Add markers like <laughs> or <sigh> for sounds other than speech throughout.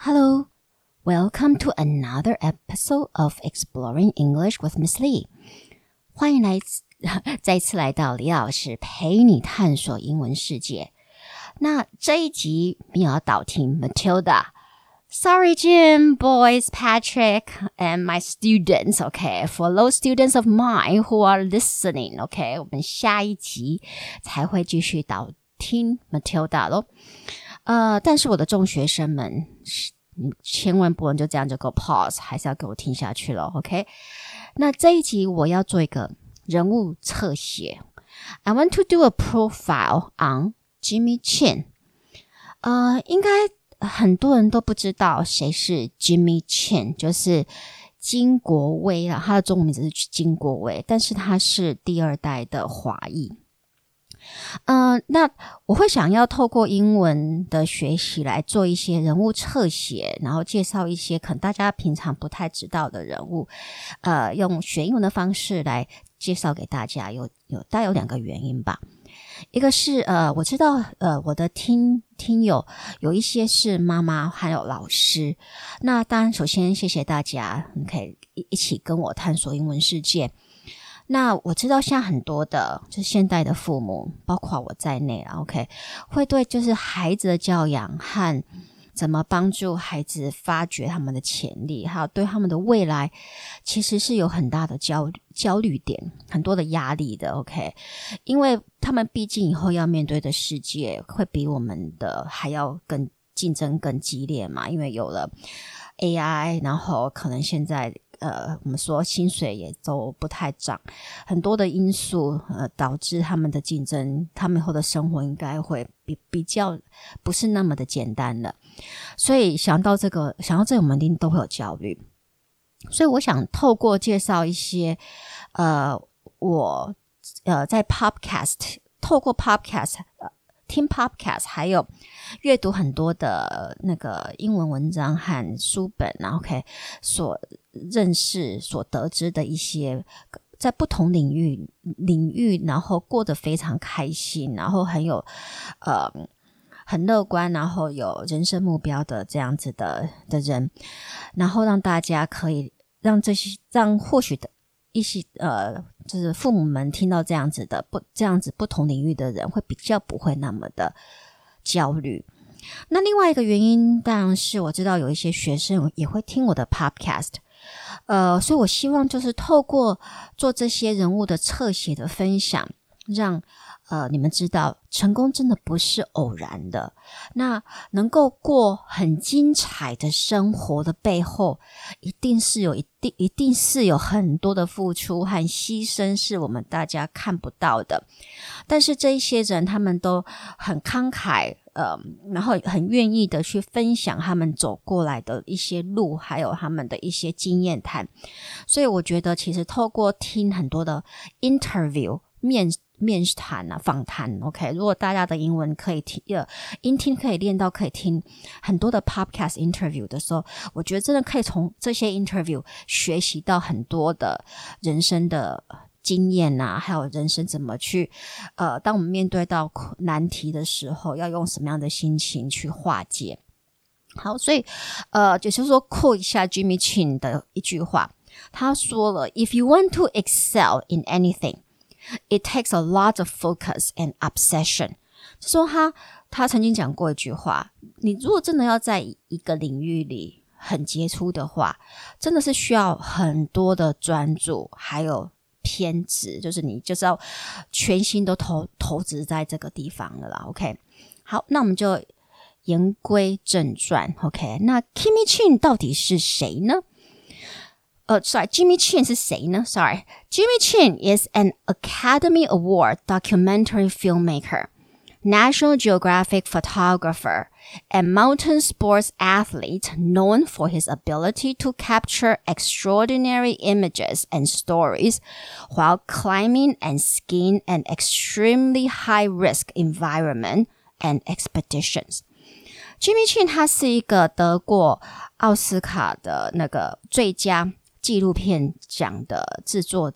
Hello, welcome to another episode of Exploring English with Miss Lee. 欢迎来再次来到李老师陪你探索英文世界。那这一集你要导听 Matilda。Sorry, Jim, boys, Patrick, and my students. Okay, for those students of mine who are listening. Okay，我们下一集才会继续导听 Matilda 咯。 呃，但是我的众学生们，你千万不能就这样就给我 pause，还是要给我听下去咯。OK，那这一集我要做一个人物侧写。I want to do a profile on Jimmy Chin。呃，应该很多人都不知道谁是 Jimmy Chin，就是金国威啊，他的中文名字是金国威，但是他是第二代的华裔。嗯、那我会想要透过英文的学习来做一些人物侧写，然后介绍一些可能大家平常不太知道的人物，呃，用学英文的方式来介绍给大家。有有大概有两个原因吧，一个是呃，我知道呃，我的听听友有一些是妈妈还有老师，那当然首先谢谢大家，你可以一起跟我探索英文世界。那我知道，像很多的，就是现代的父母，包括我在内，OK，会对就是孩子的教养和怎么帮助孩子发掘他们的潜力，还有对他们的未来，其实是有很大的焦焦虑点，很多的压力的，OK，因为他们毕竟以后要面对的世界会比我们的还要更竞争更激烈嘛，因为有了 AI，然后可能现在。呃，我们说薪水也都不太涨，很多的因素呃导致他们的竞争，他们以后的生活应该会比比较不是那么的简单了。所以想到这个，想到这个，我们一定都会有焦虑。所以我想透过介绍一些呃，我呃在 Podcast 透过 Podcast。听 podcast，还有阅读很多的那个英文文章和书本，然后 OK 所认识、所得知的一些在不同领域领域，然后过得非常开心，然后很有呃很乐观，然后有人生目标的这样子的的人，然后让大家可以让这些让或许的。一些呃，就是父母们听到这样子的不这样子不同领域的人，会比较不会那么的焦虑。那另外一个原因，当然是我知道有一些学生也会听我的 podcast，呃，所以我希望就是透过做这些人物的侧写的分享，让。呃，你们知道，成功真的不是偶然的。那能够过很精彩的生活的背后，一定是有一定一定是有很多的付出和牺牲，是我们大家看不到的。但是这一些人，他们都很慷慨，呃，然后很愿意的去分享他们走过来的一些路，还有他们的一些经验谈。所以我觉得，其实透过听很多的 interview 面。面谈啊，访谈，OK。如果大家的英文可以听，呃，英听可以练到可以听很多的 podcast interview 的时候，我觉得真的可以从这些 interview 学习到很多的人生的经验呐、啊，还有人生怎么去，呃，当我们面对到难题的时候，要用什么样的心情去化解。好，所以，呃，就是说扣一下 Jimmy Chin 的一句话，他说了：“If you want to excel in anything。” It takes a lot of focus and obsession。就说他他曾经讲过一句话：你如果真的要在一个领域里很杰出的话，真的是需要很多的专注，还有偏执，就是你就是要全心都投投资在这个地方了啦。OK，好，那我们就言归正传。OK，那 Kimmy Chin 到底是谁呢？呃、uh,，sorry，Jimmy Chin 是谁呢？Sorry，Jimmy Chin is an Academy Award documentary filmmaker, National Geographic photographer, and mountain sports athlete known for his ability to capture extraordinary images and stories while climbing and skiing an extremely high-risk environment and expeditions. Jimmy Chin 他是一个得过奥斯卡的那个最佳。 纪录片奖的制作，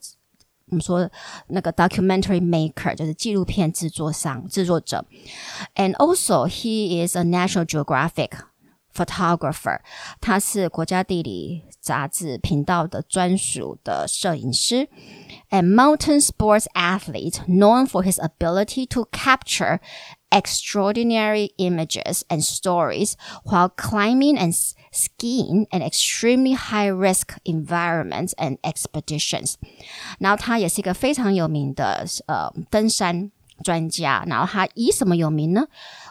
我们说那个 documentary maker 就是纪录片制作商、制作者，and also he is a National Geographic photographer，他是国家地理杂志频道的专属的摄影师 ，and mountain sports athlete known for his ability to capture extraordinary images and stories while climbing and skiing in extremely high-risk environments and expeditions。然后他也是一个非常有名的呃登山专家。然后他以什么有名呢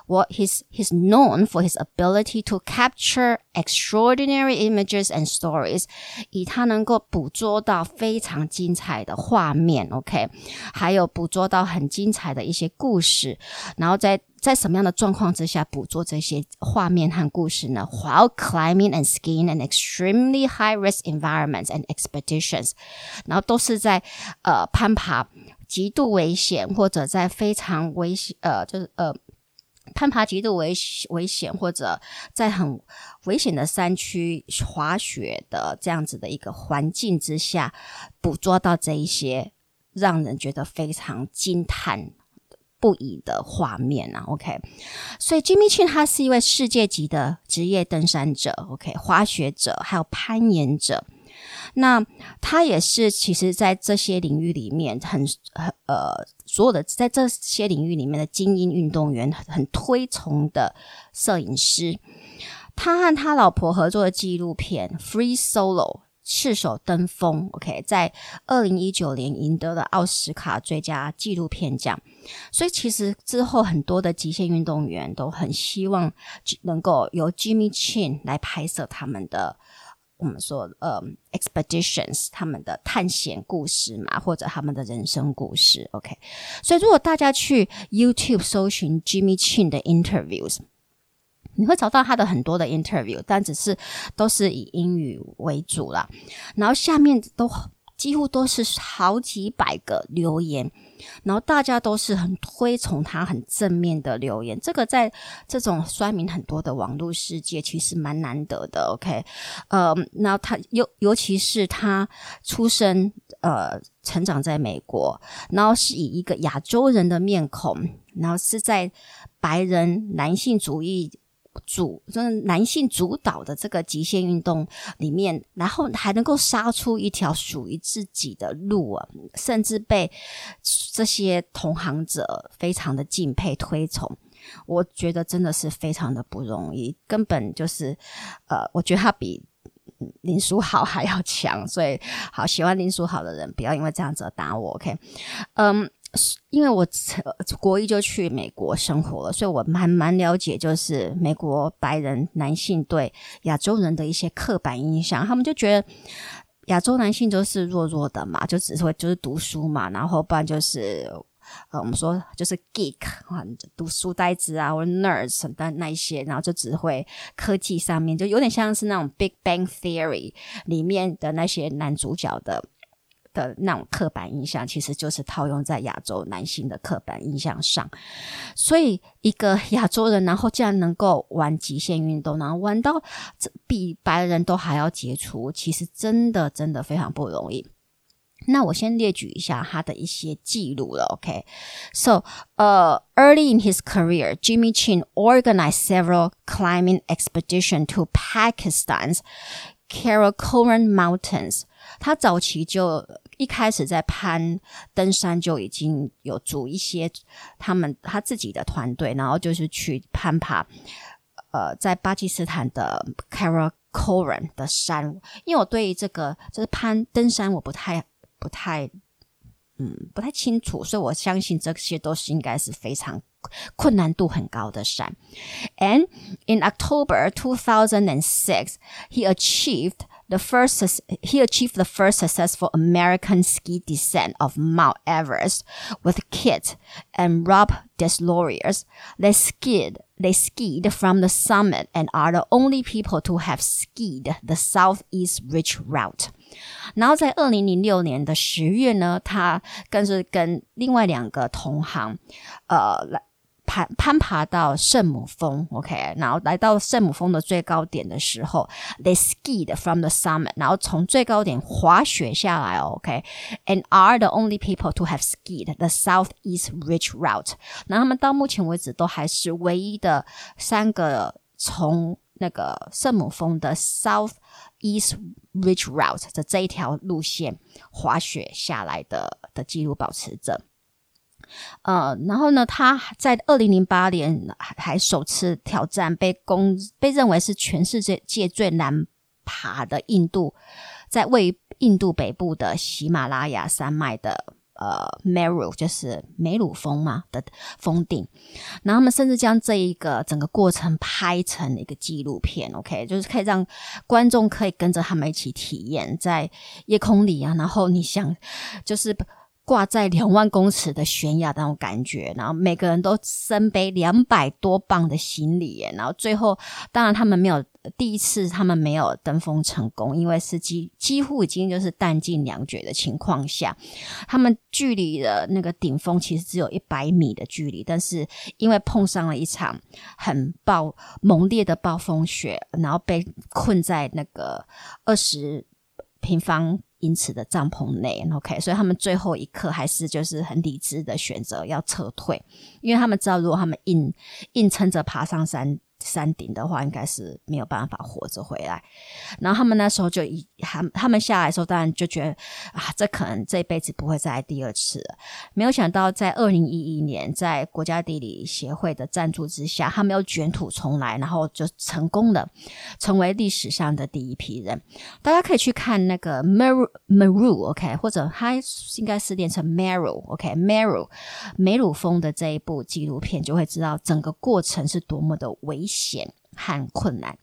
？What he's he's known for his ability to capture extraordinary images and stories，以他能够捕捉到非常精彩的画面，OK，还有捕捉到很精彩的一些故事，然后在在什么样的状况之下捕捉这些画面和故事呢？While climbing and skiing in extremely high-risk environments and expeditions，然后都是在呃攀爬极度危险或者在非常危险呃就是呃。 攀爬极度危危险，或者在很危险的山区滑雪的这样子的一个环境之下，捕捉到这一些让人觉得非常惊叹不已的画面啊，OK，所以 Jimmy Chin 他是一位世界级的职业登山者，OK，滑雪者，还有攀岩者。那他也是，其实，在这些领域里面很，很呃，所有的在这些领域里面的精英运动员很，推崇的摄影师。他和他老婆合作的纪录片《Free Solo》赤手登峰，OK，在二零一九年赢得了奥斯卡最佳纪录片奖。所以，其实之后很多的极限运动员都很希望能够由 Jimmy Chin 来拍摄他们的。我们说，呃，expeditions，他们的探险故事嘛，或者他们的人生故事，OK。所以，如果大家去 YouTube 搜寻 Jimmy Chin 的 interviews，你会找到他的很多的 interview，但只是都是以英语为主啦。然后下面都几乎都是好几百个留言。然后大家都是很推崇他，很正面的留言。这个在这种酸民很多的网络世界，其实蛮难得的。OK，呃，然后他尤尤其是他出生呃成长在美国，然后是以一个亚洲人的面孔，然后是在白人男性主义。主就是男性主导的这个极限运动里面，然后还能够杀出一条属于自己的路啊，甚至被这些同行者非常的敬佩推崇，我觉得真的是非常的不容易，根本就是呃，我觉得他比林书豪还要强，所以好喜欢林书豪的人不要因为这样子打我，OK，嗯。因为我国一就去美国生活了，所以我蛮蛮了解，就是美国白人男性对亚洲人的一些刻板印象。他们就觉得亚洲男性都是弱弱的嘛，就只会就是读书嘛，然后不然就是呃，我们说就是 geek 啊，读书呆子啊，或者 nerds 但那一些，然后就只会科技上面，就有点像是那种 Big Bang Theory 里面的那些男主角的。的那种刻板印象，其实就是套用在亚洲男性的刻板印象上。所以，一个亚洲人，然后竟然能够玩极限运动，然后玩到比白人都还要杰出，其实真的真的非常不容易。那我先列举一下他的一些记录了。OK，so，呃，early in his career，Jimmy Chin organized several climbing expedition to Pakistan's Karakoram Mountains。他早期就一开始在攀登山就已经有组一些他们他自己的团队，然后就是去攀爬，呃，在巴基斯坦的 Karakoram 的山。因为我对于这个就是攀登山我不太不太嗯不太清楚，所以我相信这些都是应该是非常困难度很高的山。And in October 2006, he achieved The first, he achieved the first successful American ski descent of Mount Everest with Kit and Rob Desloriers. They skied, they skied from the summit and are the only people to have skied the Southeast Ridge Route. 然后在二零零六年的十月呢，他更是跟另外两个同行，呃，来。 攀攀爬到圣母峰，OK，然后来到圣母峰的最高点的时候，they skied from the summit，然后从最高点滑雪下来，OK，and are the only people to have skied the Southeast Ridge Route。那他们到目前为止都还是唯一的三个从那个圣母峰的 South East Ridge Route 的这一条路线滑雪下来的的记录保持者。呃，然后呢，他在二零零八年还首次挑战被公被认为是全世界界最难爬的印度，在位于印度北部的喜马拉雅山脉的呃 Meru 就是梅鲁峰嘛的峰顶，然后他们甚至将这一个整个过程拍成一个纪录片，OK，就是可以让观众可以跟着他们一起体验在夜空里啊，然后你想就是。挂在两万公尺的悬崖那种感觉，然后每个人都身背两百多磅的行李，然后最后当然他们没有第一次，他们没有登峰成功，因为是几几乎已经就是弹尽粮绝的情况下，他们距离的那个顶峰其实只有一百米的距离，但是因为碰上了一场很暴猛烈的暴风雪，然后被困在那个二十平方。英尺的帐篷内，OK，所以他们最后一刻还是就是很理智的选择要撤退，因为他们知道如果他们硬硬撑着爬上山。山顶的话，应该是没有办法活着回来。然后他们那时候就一他他们下来的时候，当然就觉得啊，这可能这辈子不会再来第二次了。没有想到，在二零一一年，在国家地理协会的赞助之下，他们又卷土重来，然后就成功了，成为历史上的第一批人。大家可以去看那个 Meru Meru，OK，或者它应该是念成 Meru，OK，Meru 梅鲁峰的这一部纪录片，就会知道整个过程是多么的危险。险和困难。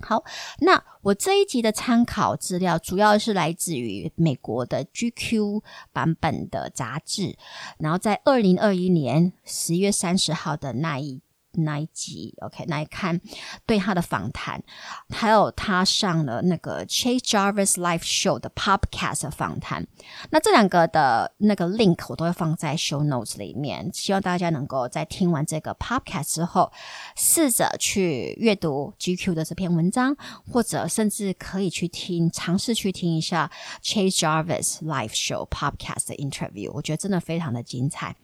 好，那我这一集的参考资料主要是来自于美国的 GQ 版本的杂志，然后在二零二一年十月三十号的那一。那一集，OK，来看对他的访谈，还有他上了那个 Chase Jarvis Live Show 的 Podcast 访谈。那这两个的那个 link 我都会放在 Show Notes 里面，希望大家能够在听完这个 Podcast 之后，试着去阅读 GQ 的这篇文章，或者甚至可以去听，尝试去听一下 Chase Jarvis Live Show Podcast 的 interview，我觉得真的非常的精彩。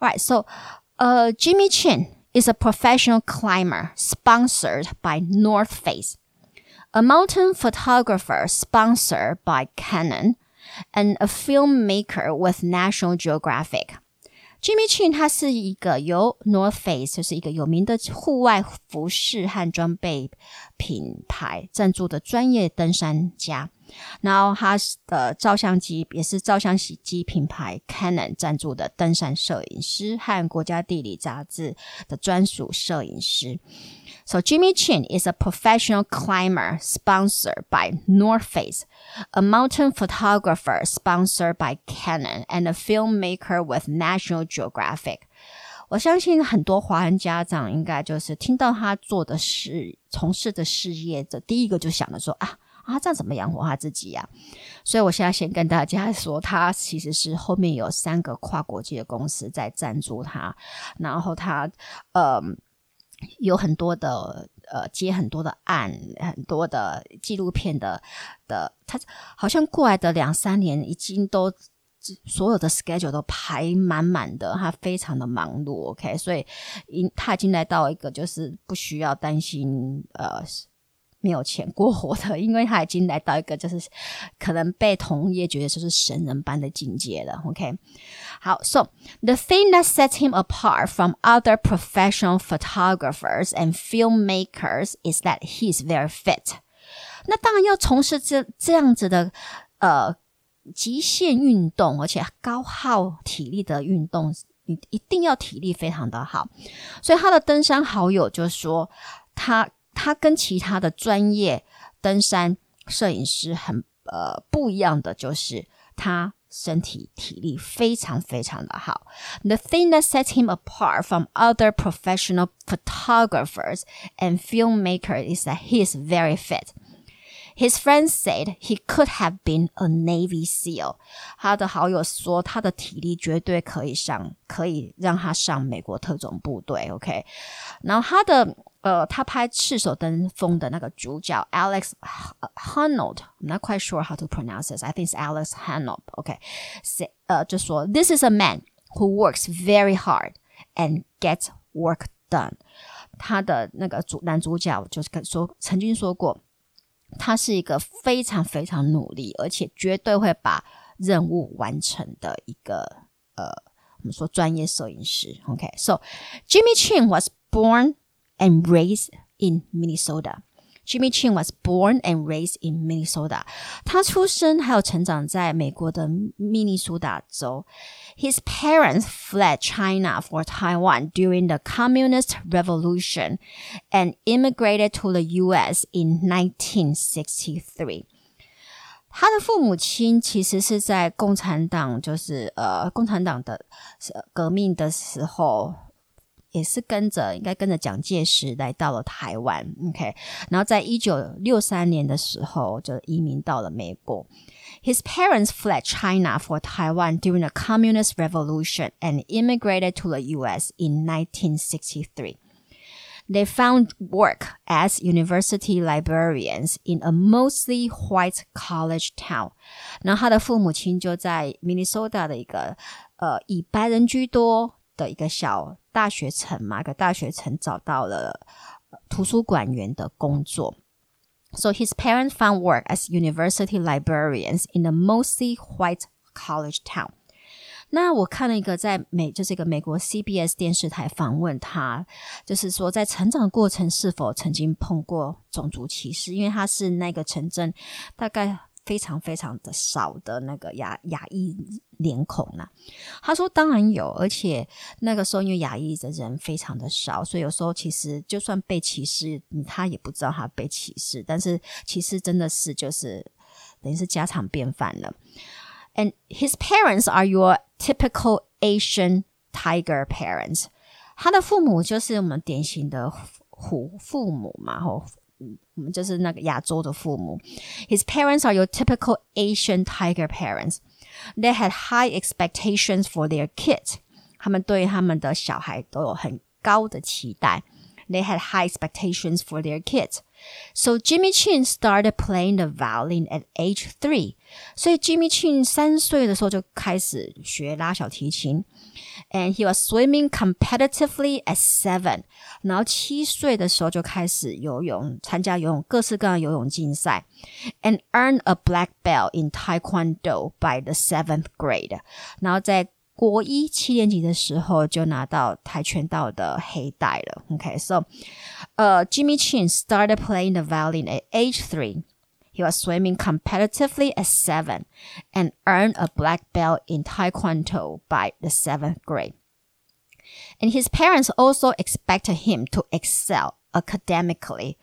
All right, so, 呃、uh,，Jimmy Chin。is a professional climber sponsored by North Face, a mountain photographer sponsored by Canon, and a filmmaker with National Geographic. Jimmy Chin 他是一个由 North Face 就是一个有名的户外服饰和装备品牌赞助的专业登山家。 然后他的照相机也是照相机品牌 Canon 赞助的登山摄影师和国家地理杂志的专属摄影师。So Jimmy Chin is a professional climber sponsored by North Face, a mountain photographer sponsored by Canon, and a filmmaker with National Geographic. 我相信很多华人家长应该就是听到他做的事、从事的事业的第一个就想着说啊。 他这样怎么养活他自己呀、所以我现在先跟大家说，他其实是后面有三个跨国际的公司在赞助他，然后他呃有很多的呃接很多的案，很多的纪录片的的，他好像过来的两三年已经都所有的 schedule 都排满满的，他非常的忙碌。OK，所以已他已经来到一个就是不需要担心呃。没有钱过活的，因为他已经来到一个就是可能被同业觉得就是神人般的境界了。OK，好，So the thing that sets him apart from other professional photographers and filmmakers is that he is very fit。那当然要从事这这样子的呃极限运动，而且高耗体力的运动，你一定要体力非常的好。所以他的登山好友就说他。他跟其他的专业登山摄影师很呃不一样的，就是他身体体力非常非常的好。The thing that sets him apart from other professional photographers and filmmakers is that he is very fit. His friends said he could have been a Navy SEAL. 他的好友说，他的体力绝对可以上，可以让他上美国特种部队。OK，然后他的。呃，他拍赤手登峰的那个主角 Alex Honnold，I'm not quite sure how to pronounce this. I think it's Alex Honnold. OK，呃，就说 This is a man who works very hard and gets work done。 他的那个主男主角就是说曾经说过， 他是一个非常非常努力，而且绝对会把任务完成的一个呃，我们说专业摄影师。OK，so Jimmy Chin was born and raised in Minnesota. Jimmy Chin was born and raised in Minnesota. 他出生还有成长在美国的密尼苏达州。His parents fled China for Taiwan during the Communist Revolution and immigrated to the U.S. in 1963. 他的父母亲其实是在共产党，就是呃，共产党的革命的时候。 也是跟着，应该跟着蒋介石来到了台湾，OK，然后在一九六三年的时候就移民到了美国。His parents fled China for Taiwan during the Communist Revolution and immigrated to the U.S. in 1963. They found work as university librarians in a mostly white college town. 然后他的父母亲就在明尼苏达的一个呃以白人居多的一个小。 大学城嘛，个大学城找到了图书馆员的工作。So his parents found work as university librarians in a mostly white college town. 那我看了一个在美，就是一个美国 CBS 电视台访问他，就是说在成长过程是否曾经碰过种族歧视？因为他是那个城镇大概。非常非常的少的那个亚亚裔脸孔呢、他说当然有，而且那个时候因为亚裔的人非常的少，所以有时候其实就算被歧视，他也不知道他被歧视。但是歧视真的是就是等于是家常便饭了。And his parents are your typical Asian tiger parents。他的父母就是我们典型的虎父母嘛，吼。我们就是那个亚洲的父母。His parents are your typical Asian tiger parents. They had high expectations for their kids. 他们对他们的小孩都有很高的期待。They had high expectations for their kids. So Jimmy Chin started playing the violin at age three. 所以 Jimmy Chin 三岁的时候就开始学拉小提琴。 And he was swimming competitively at seven. 然后七岁的时候就开始游泳，参加游泳各式各样的游泳竞赛。And earned a black belt in Taekwondo by the seventh grade. 然后在国一七年级的时候就拿到跆拳道的黑带了。OK，so，呃，Jimmy Chin started playing the violin at age three. He was swimming competitively at seven and earned a black belt in Taekwondo by the seventh grade. And his parents also expected him to excel academically.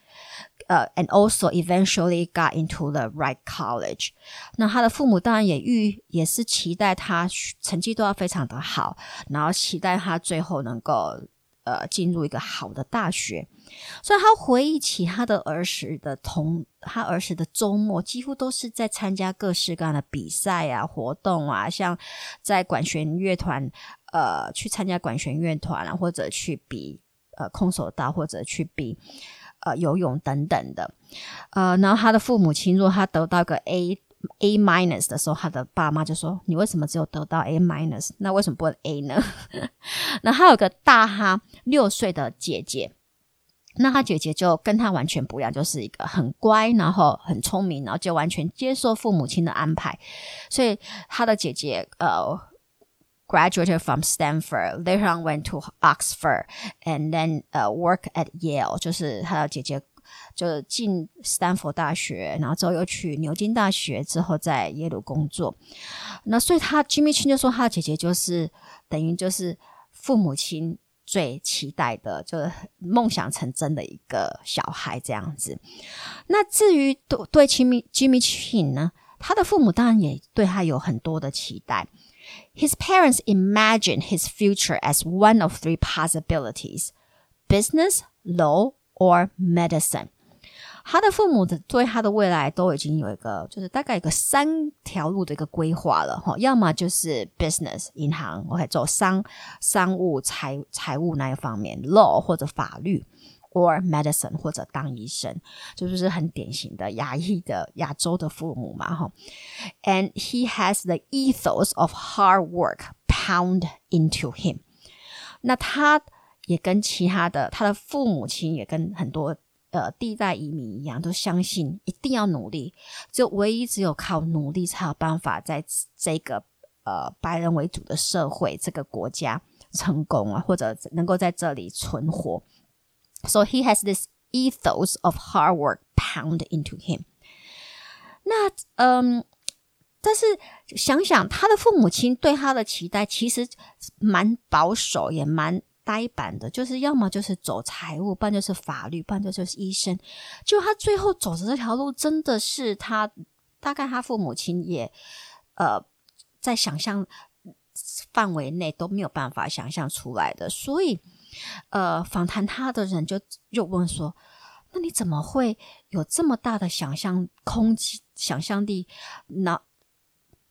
呃、uh,，and also eventually got into the right college。那他的父母当然也预也是期待他成绩都要非常的好，然后期待他最后能够 呃进入一个好的大学。所以他回忆起他的儿时的童，他儿时的周末几乎都是在参加各式各样的比赛啊、活动啊，像在管弦乐团，呃，去参加管弦乐团啊，或者去比呃空手道，或者去比。呃，游泳等等的，呃，然后他的父母亲，如果他得到个 A A minus 的时候，他的爸妈就说：“你为什么只有得到 A minus？那为什么不能 A 呢？” <laughs> 那他有个大他六岁的姐姐，那他姐姐就跟他完全不一样，就是一个很乖，然后很聪明，然后就完全接受父母亲的安排，所以他的姐姐呃。graduated from Stanford, later on went to Oxford, and then uh, work at Yale。就是他的姐姐就进斯坦福大学，然后之后又去牛津大学，之后在耶鲁工作。那所以他 Jimmy Chin 就说，他的姐姐就是等于就是父母亲最期待的，就是梦想成真的一个小孩这样子。那至于对对 Jimmy Jimmy Chin 呢，他的父母当然也对他有很多的期待。His parents imagined his future as one of three possibilities: business, law, or medicine. 他的父母的对他的未来都已经有一个，就是大概一个三条路的一个规划了哈。要么就是 business 银行，OK 做商商务财财务那一方面，law 或者法律。or medicine 或者当医生，就是很典型的亚裔的亚洲的父母嘛，哈。And he has the ethos of hard work pound into him。那他也跟其他的他的父母亲也跟很多呃第一代移民一样，都相信一定要努力，就唯一只有靠努力才有办法在这个呃白人为主的社会这个国家成功啊，或者能够在这里存活。So he has this ethos of hard work pound into him。那嗯，但是想想他的父母亲对他的期待其实蛮保守，也蛮呆板的，就是要么就是走财务，不然就是法律，不然就是医生。就他最后走的这条路，真的是他大概他父母亲也呃在想象范围内都没有办法想象出来的，所以呃访谈他的人就又问说。那你怎么会有这么大的想象空、想象力？那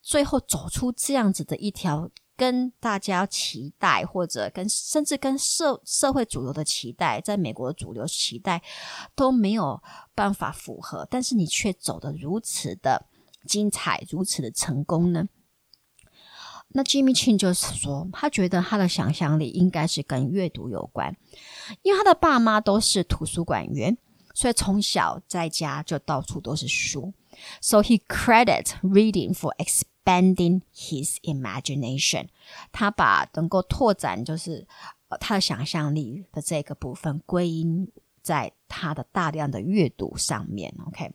最后走出这样子的一条，跟大家期待，或者跟甚至跟社社会主流的期待，在美国的主流期待都没有办法符合，但是你却走得如此的精彩，如此的成功呢？那 Jimmy Chin 就是说，他觉得他的想象力应该是跟阅读有关，因为他的爸妈都是图书馆员。所以从小在家就到处都是书，so he credit reading for X Bending his imagination。他把能够拓展就是呃他的想象力的这个部分归因在他的大量的阅读上面。OK，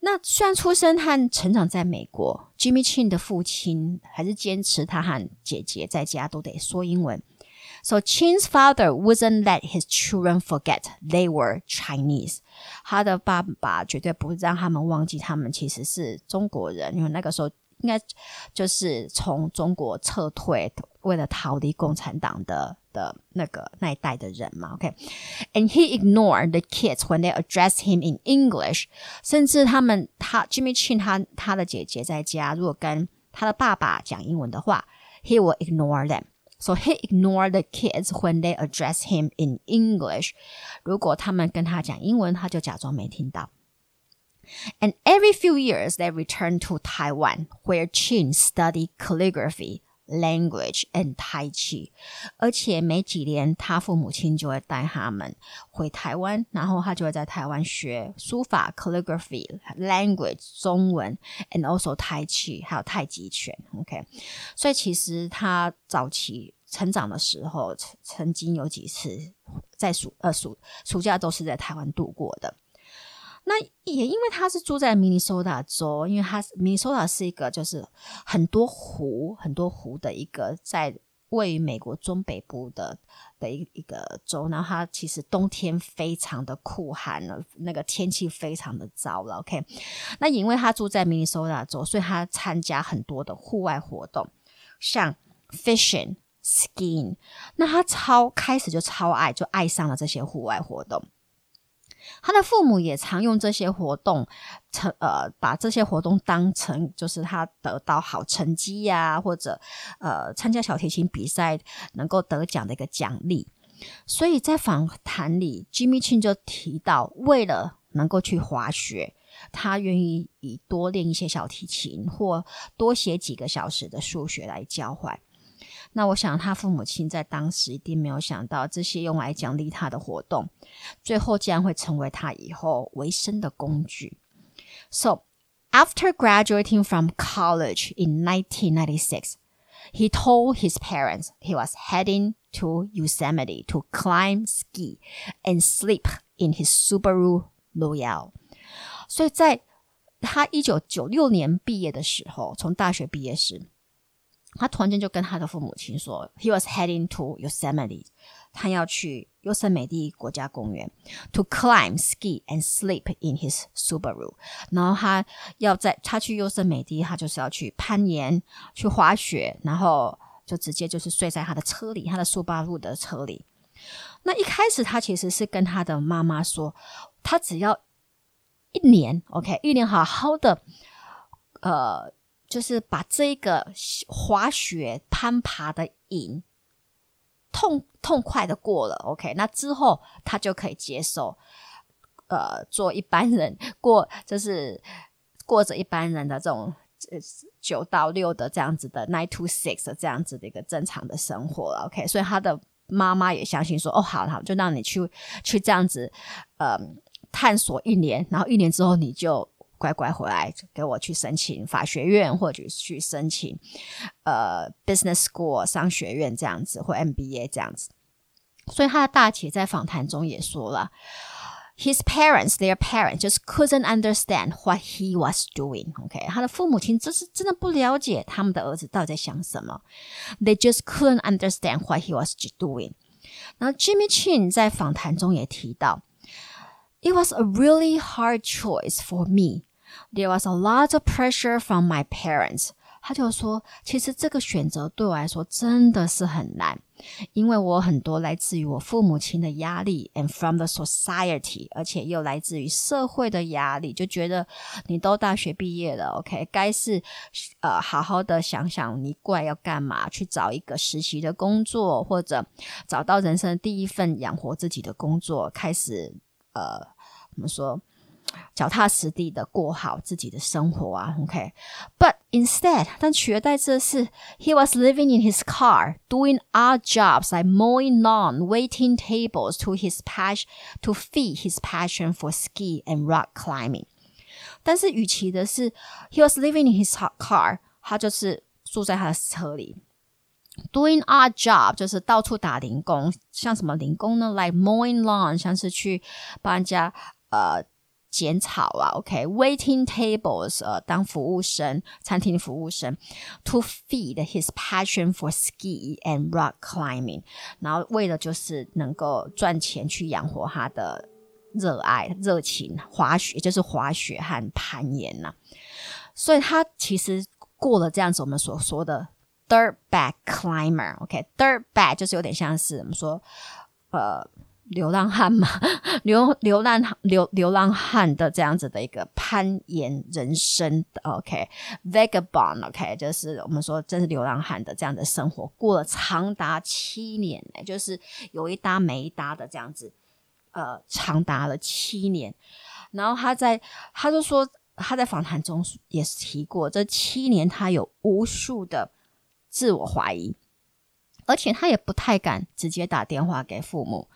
那虽然出生和成长在美国，Jimmy Chin 的父亲还是坚持他和姐姐在家都得说英文。So Chin's father wouldn't let his children forget they were Chinese。他的爸爸绝对不让他们忘记他们其实是中国人，因为那个时候应该就是从中国撤退，为了逃离共产党的的那个那一代的人嘛。OK，and、he ignored the kids when they address him in English。甚至他们他 Jimmy Chin 他他的姐姐在家，如果跟他的爸爸讲英文的话，he will ignore them。So he ignored the kids when they address him in English。如果他们跟他讲英文，他就假装没听到。And every few years, they return to Taiwan, where Chin studied calligraphy. Language and Tai Chi，而且没几年，他父母亲就会带他们回台湾，然后他就会在台湾学书法、calligraphy、language 中文，and also Tai Chi，还有太极拳。OK，所以其实他早期成长的时候，曾经有几次在暑呃暑暑假都是在台湾度过的。 那也因为他是住在明尼苏达州，因为他明尼苏达是一个就是很多湖、很多湖的一个在位于美国中北部的的一一个州，然后它其实冬天非常的酷寒了，那个天气非常的糟了。OK，那因为他住在明尼苏达州，所以他参加很多的户外活动，像 fishing、skiing，那他超开始就超爱，就爱上了这些户外活动。他的父母也常用这些活动，成呃，把这些活动当成就是他得到好成绩呀、或者呃参加小提琴比赛能够得奖的一个奖励。所以在访谈里，Jimmy Chin 就提到，为了能够去滑雪，他愿意以多练一些小提琴或多写几个小时的数学来交换。那我想，他父母亲在当时一定没有想到，这些用来奖励他的活动，最后竟然会成为他以后维生的工具。So, after graduating from college in 1996, he told his parents he was heading to Yosemite to climb, ski, and sleep in his Subaru Royale. 所以在他一九九六年毕业的时候，从大学毕业时。 他突然间就跟他的父母亲说，He was heading to Yosemite，他要去优胜美地国家公园，to climb, ski and sleep in his Subaru。然后他要在他去优胜美地，他就是要去攀岩、去滑雪，然后就直接就是睡在他的车里，他的苏巴路的车里。那一开始他其实是跟他的妈妈说，他只要一年，OK，一年好好的，呃。就是把这个滑雪攀爬的瘾痛痛快的过了，OK，那之后他就可以接受，呃，做一般人过，就是过着一般人的这种九到六的这样子的 nine to six 这样子的一个正常的生活了，OK，所以他的妈妈也相信说，哦，好好，就让你去去这样子，呃，探索一年，然后一年之后你就乖乖回来给我去申请法学院，或者去申请呃 business school 商学院这样子，或 MBA 这样子。所以他的大姐在访谈中也说了。His parents, their parents, just couldn't understand what he was doing. OK，他的父母亲就是真的不了解他们的儿子到底在想什么。They just couldn't understand what he was doing. 然后 Jimmy Chin 在访谈中也提到，It was a really hard choice for me. There was a lot of pressure from my parents. 他就说，其实这个选择对我来说真的是很难，因为我很多来自于我父母亲的压力，and from the society，而且又来自于社会的压力，就觉得你都大学毕业了，OK，该是呃好好的想想你过来要干嘛，去找一个实习的工作，或者找到人生第一份养活自己的工作，开始呃怎么说？脚踏实地的过好自己的生活啊，OK？But instead，但取而代之的是，he was living in his car, doing odd jobs like mowing lawn, waiting tables to his passion to feed his passion for ski and rock climbing。但是与其的是，he was living in his car，他就是住在他的车里，doing odd job 就是到处打零工，像什么零工呢？Like mowing lawn，像是去帮人家呃。 剪草啊，OK，waiting tables，呃，当服务生，餐厅服务生，to feed his passion for ski and rock climbing，然后为了就是能够赚钱去养活他的热爱、热情，滑雪就是滑雪和攀岩呐、啊。所以他其实过了这样子我们所说的 dirtbag climber，OK，dirtbag 就是有点像是我们说，呃。流浪汉嘛，<laughs> 流流浪流流浪汉的这样子的一个攀岩人生，OK，vagabond，OK，就是我们说真是流浪汉的这样的生活，过了长达七年，就是有一搭没一搭的这样子，呃，长达了七年。然后他在，他就说他在访谈中也是提过，这七年他有无数的自我怀疑。而且他也不太敢直接打电话给父母，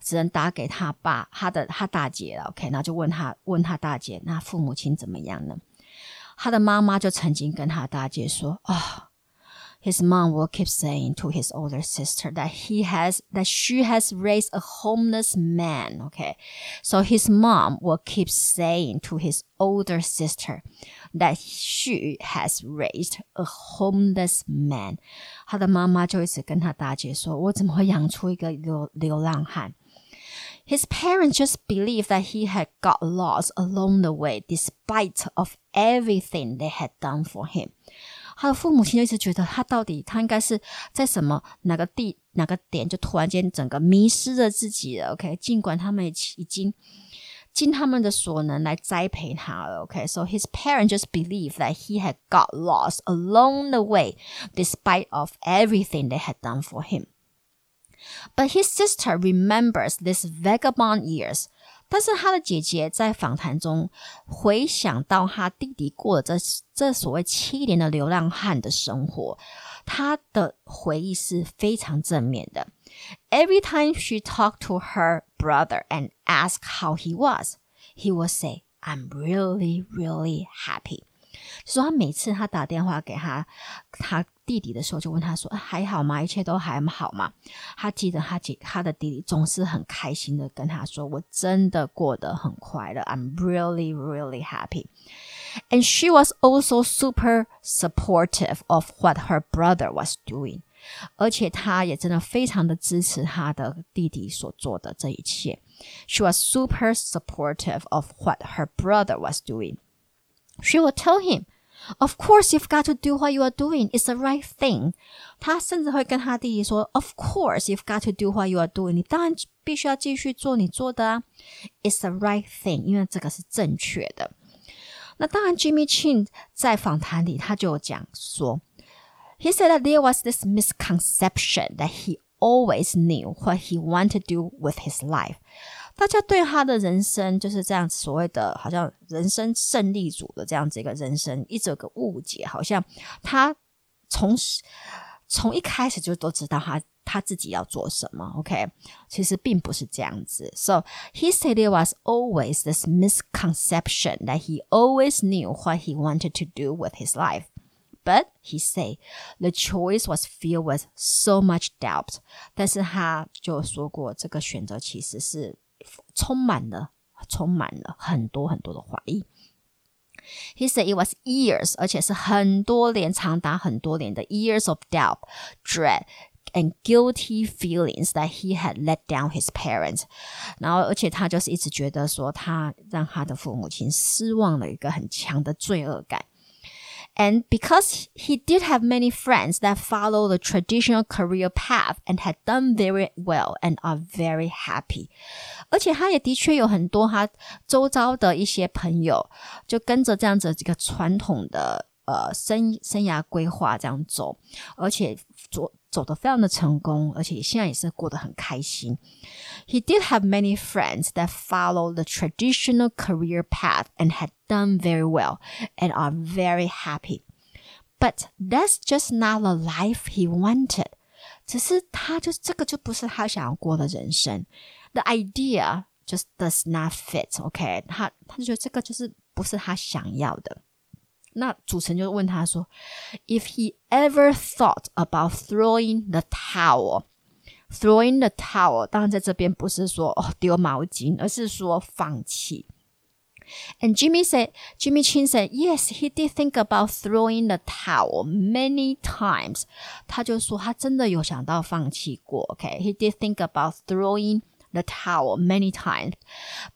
只能打给他爸，他的他大姐了。OK，那就问他问他大姐，那父母亲怎么样呢？他的妈妈就曾经跟他大姐说：“啊、哦。” His mom will keep saying to his older sister that he has, that she has raised a homeless man. Okay. So his mom will keep saying to his older sister that she has raised a homeless man. 他的妈妈就一直跟他大姐说：“我怎么会养出一个流流浪汉？” His parents just believed that he had got lost along the way, despite of everything they had done for him. 他的父母亲就一直觉得他到底他应该是在什么哪个地哪个点就突然间整个迷失了自己了，OK？尽管他们已经尽他们的所能来栽培他了，OK？So his parents just believe that he had got lost along the way, despite of everything they had done for him. But his sister remembers these vagabond years. 但是他的姐姐在访谈中回想到他弟弟过了这这所谓七年的流浪汉的生活，他的回忆是非常正面的。Every time she talked to her brother and asked how he was, he would say, "I'm really, really happy." 就说他每次他打电话给他他弟弟的时候，就问他说：“还好吗？一切都还好吗？”他记得他姐他的弟弟总是很开心的跟他说：“我真的过得很快乐，I'm really, really happy。” And she was also super supportive of what her brother was doing，而且他也真的非常的支持他的弟弟所做的这一切。She was super supportive of what her brother was doing。 She would tell him, "Of course, you've got to do what you are doing. It's the right thing." 他甚至会跟他弟弟说，"Of course, you've got to do what you are doing. 你当然必须要继续做你做的啊。It's the right thing，因为这个是正确的。那当然，Jimmy Chin 在访谈里他就讲说，He said that there was this misconception that he always knew what he wanted to do with his life. 大家对他的人生就是这样所谓的，好像人生胜利组的这样子一个人生，一直有个误解，好像他从从一开始就都知道他 他自己要做什么，OK？其实并不是这样子。So he said there was always this misconception that he always knew what he wanted to do with his life. But he said the choice was filled with so much doubt. 但是他就说过，这个选择其实是 充满了、充满了很多很多的怀疑。He said it was years，而且是很多年，长达很多年的 years of doubt, dread and guilty feelings that he had let down his parents。然后，而且他就是一直觉得说，他让他的父母亲失望了，一个很强的罪恶感。And because he did have many friends that follow the traditional career path and had done very well and are very happy，而且他也的确有很多他周遭的一些朋友，就跟着这样子这个传统的呃生生涯规划这样走，而且做。 走得非常的成功，而且现在也是过得很开心。He did have many friends that followed the traditional career path and had done very well and are very happy. But that's just not the life he wanted. 只是他就这个就不是他想要过的人生。The idea just does not fit. OK，他他就觉得这个就是不是他想要的。 那主持人就问他说：“If he ever thought about throwing the towel, throwing the towel，当然在这边不是说哦丢毛巾，而是说放弃。” And Jimmy said, Jimmy Chin said, "Yes, he did think about throwing the towel many times." 他就说他真的有想到放弃过。Okay, he did think about throwing the towel many times,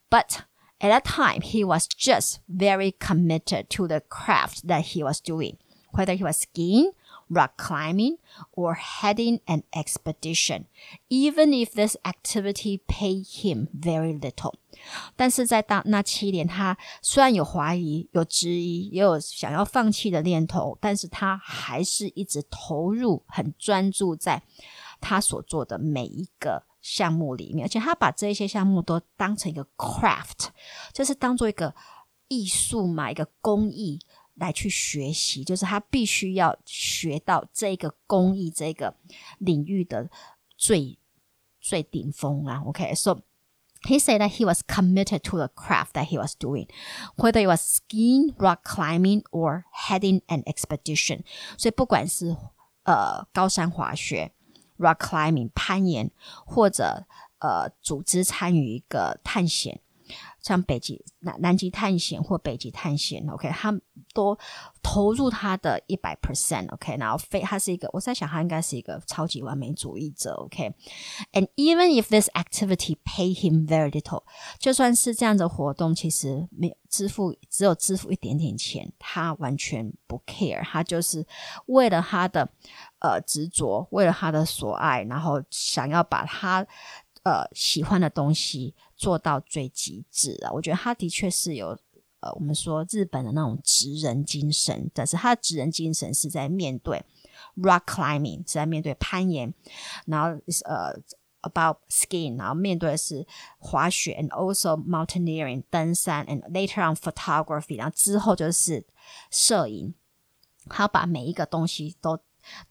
but At that time, he was just very committed to the craft that he was doing, whether he was skiing, rock climbing, or heading an expedition, even if this activity paid him very little. 但是在当那七年，他虽然有怀疑、有质疑，也有想要放弃的念头，但是他还是一直投入，很专注在他所做的每一个。 项目里面，而且他把这些项目都当成一个 craft，就是当做一个艺术嘛，一个工艺来去学习，就是他必须要学到这个工艺这个领域的最最顶峰啊。OK，so he said that he was committed to the craft that he was doing, whether it was skiing, rock climbing, or heading an expedition。所以不管是呃高山滑雪。 Rock climbing 攀岩，或者呃组织参与一个探险，像北极南南极探险或北极探险，OK，他都投入他的一百 percent，OK，然后非他是一个，我在想他应该是一个超级完美主义者，OK，and even if this activity pay him very little，就算是这样的活动，其实没有支付，只有支付一点点钱，他完全不 care，他就是为了他的。呃，执着为了他的所爱，然后想要把他呃喜欢的东西做到最极致啊！我觉得他的确是有呃，我们说日本的那种职人精神，但是他的职人精神是在面对 rock climbing，是在面对攀岩，然后呃 about skiing，然后面对的是滑雪，and also mountaineering 登山，and later on photography，然后之后就是摄影，他把每一个东西都。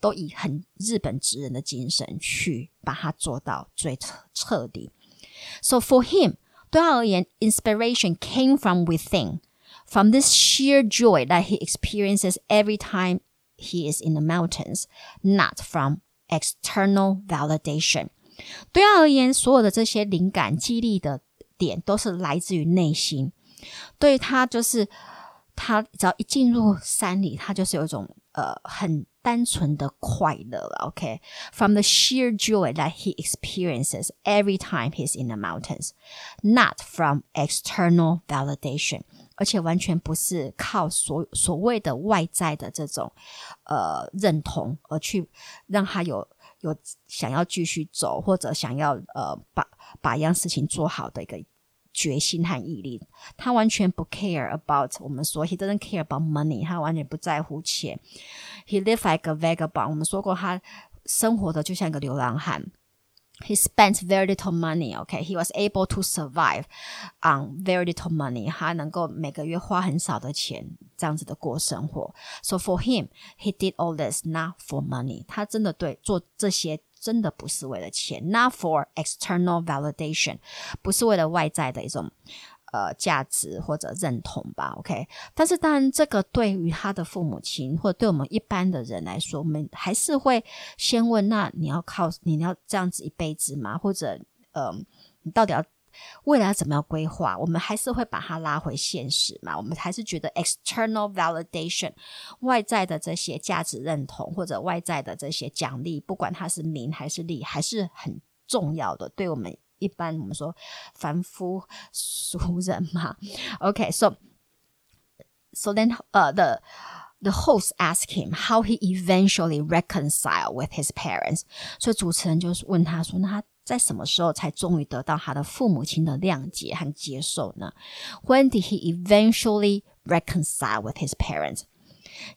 都以很日本职人的精神去把它做到最彻彻底。So for him，对他而言，inspiration came from within, from this sheer joy that he experiences every time he is in the mountains, not from external validation。对他而言，所有的这些灵感、激励的点都是来自于内心。对他，就是 他只要一进入山里，他就是有一种呃很。单纯的快乐了，OK？From the sheer joy that he experiences every time he's in the mountains, not from external validation，而且完全不是靠所所谓的外在的这种呃认同而去让他有有想要继续走或者想要呃把把一样事情做好的一个。 决心和毅力，他完全不 care about 我们说 he doesn't care about money，他完全不在乎钱。He live like a vagabond，我们说过他生活的就像一个流浪汉。He spent very little money, okay? He was able to survive on very little money. 他能够每个月花很少的钱， 这样子的过生活。So for him, he did all this not for money。他真的对做这些真的不是为了钱，not for external validation，不是为了外在的一种 呃价值或者认同吧。OK，但是当然，这个对于他的父母亲或者对我们一般的人来说，我们还是会先问：那你要靠你要这样子一辈子吗？或者呃，你到底要？未来怎么样规划？我们还是会把它拉回现实嘛？我们还是觉得 external validation 外在的这些价值认同或者外在的这些奖励，不管它是名还是利，还是很重要的。对我们一般我们说凡夫俗人嘛。OK，so <laughs> so then 呃、uh, the the host asked him how he eventually reconciled with his parents。所以主持人就是问他说：“那他？”在什么时候才终于得到他的父母亲的谅解和接受呢？When did he eventually reconcile with his parents?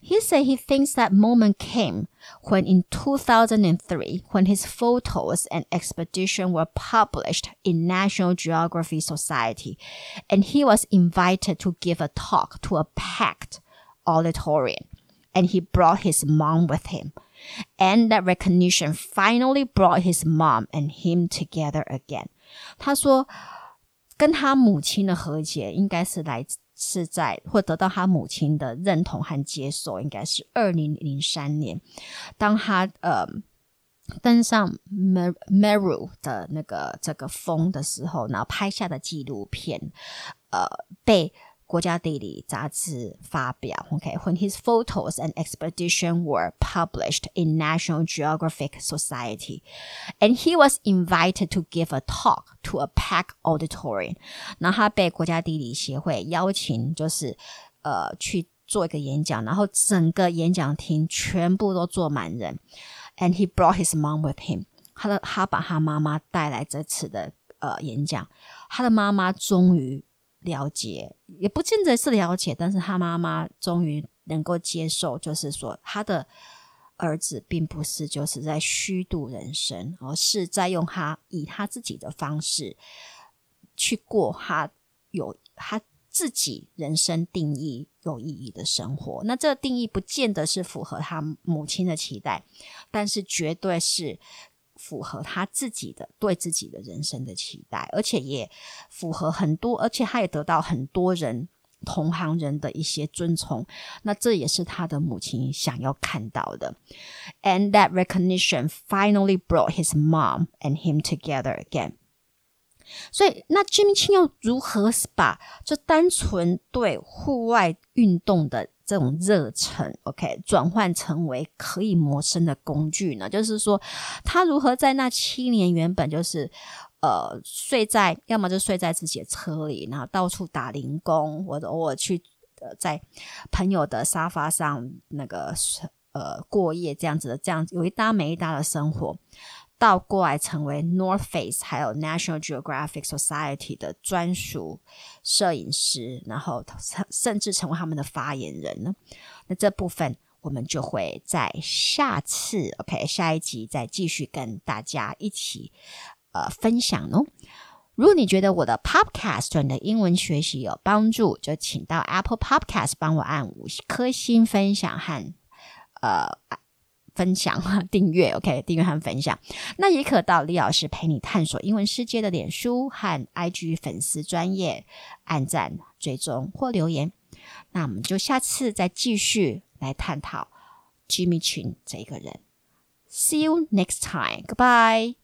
He said he thinks that moment came when in 2003, when his photos and expedition were published in National Geographic Society, and he was invited to give a talk to a packed auditorium, and he brought his mom with him. And that recognition finally brought his mom and him together again。他说，跟他母亲的和解应该是来 是在或得到他母亲的认同和接受，应该是二零零三年，当他呃登上 Meru 的那个这个峰的时候，然后拍下的纪录片，呃被。国家地理杂志发表，OK。When his photos and expedition were published in National Geographic Society, and he was invited to give a talk to a packed auditorium，然后他被国家地理协会邀请，就是呃去做一个演讲，然后整个演讲厅全部都坐满人。And he brought his mom with him，他的他把他妈妈带来这次的呃演讲，他的妈妈终于。 了解也不见得是了解，但是他妈妈终于能够接受，就是说他的儿子并不是就是在虚度人生，而是在用他以他自己的方式去过他有他自己人生定义有意义的生活。那这个定义不见得是符合他母亲的期待，但是绝对是。符合他自己的对自己的人生的期待，而且也符合很多，而且他也得到很多人同行人的一些尊崇。那这也是他的母亲想要看到的。And that recognition finally brought his mom and him together again。所以，那 Jimmy Chin 又如何把这单纯对户外运动的这种热忱，OK，转换成为可以谋生的工具呢？就是说，他如何在那七年原本就是，呃，睡在要么就睡在自己的车里，然后到处打零工，或者偶尔去呃在朋友的沙发上那个呃过夜这样子的，这样子有一搭没一搭的生活。到过来成为 North Face 还有 National Geographic Society 的专属摄影师，然后甚至成为他们的发言人呢。那这部分我们就会在下次 OK 下一集再继续跟大家一起呃分享哦。如果你觉得我的 Podcast 对你的英文学习有帮助，就请到 Apple Podcast 帮我按五颗星分享和呃。分享订阅，OK，订阅和分享。那也可到李老师陪你探索英文世界的脸书和 IG 粉丝专页按赞、追踪或留言。那我们就下次再继续来探讨 Jimmy Chin 这一个人。See you next time. Goodbye.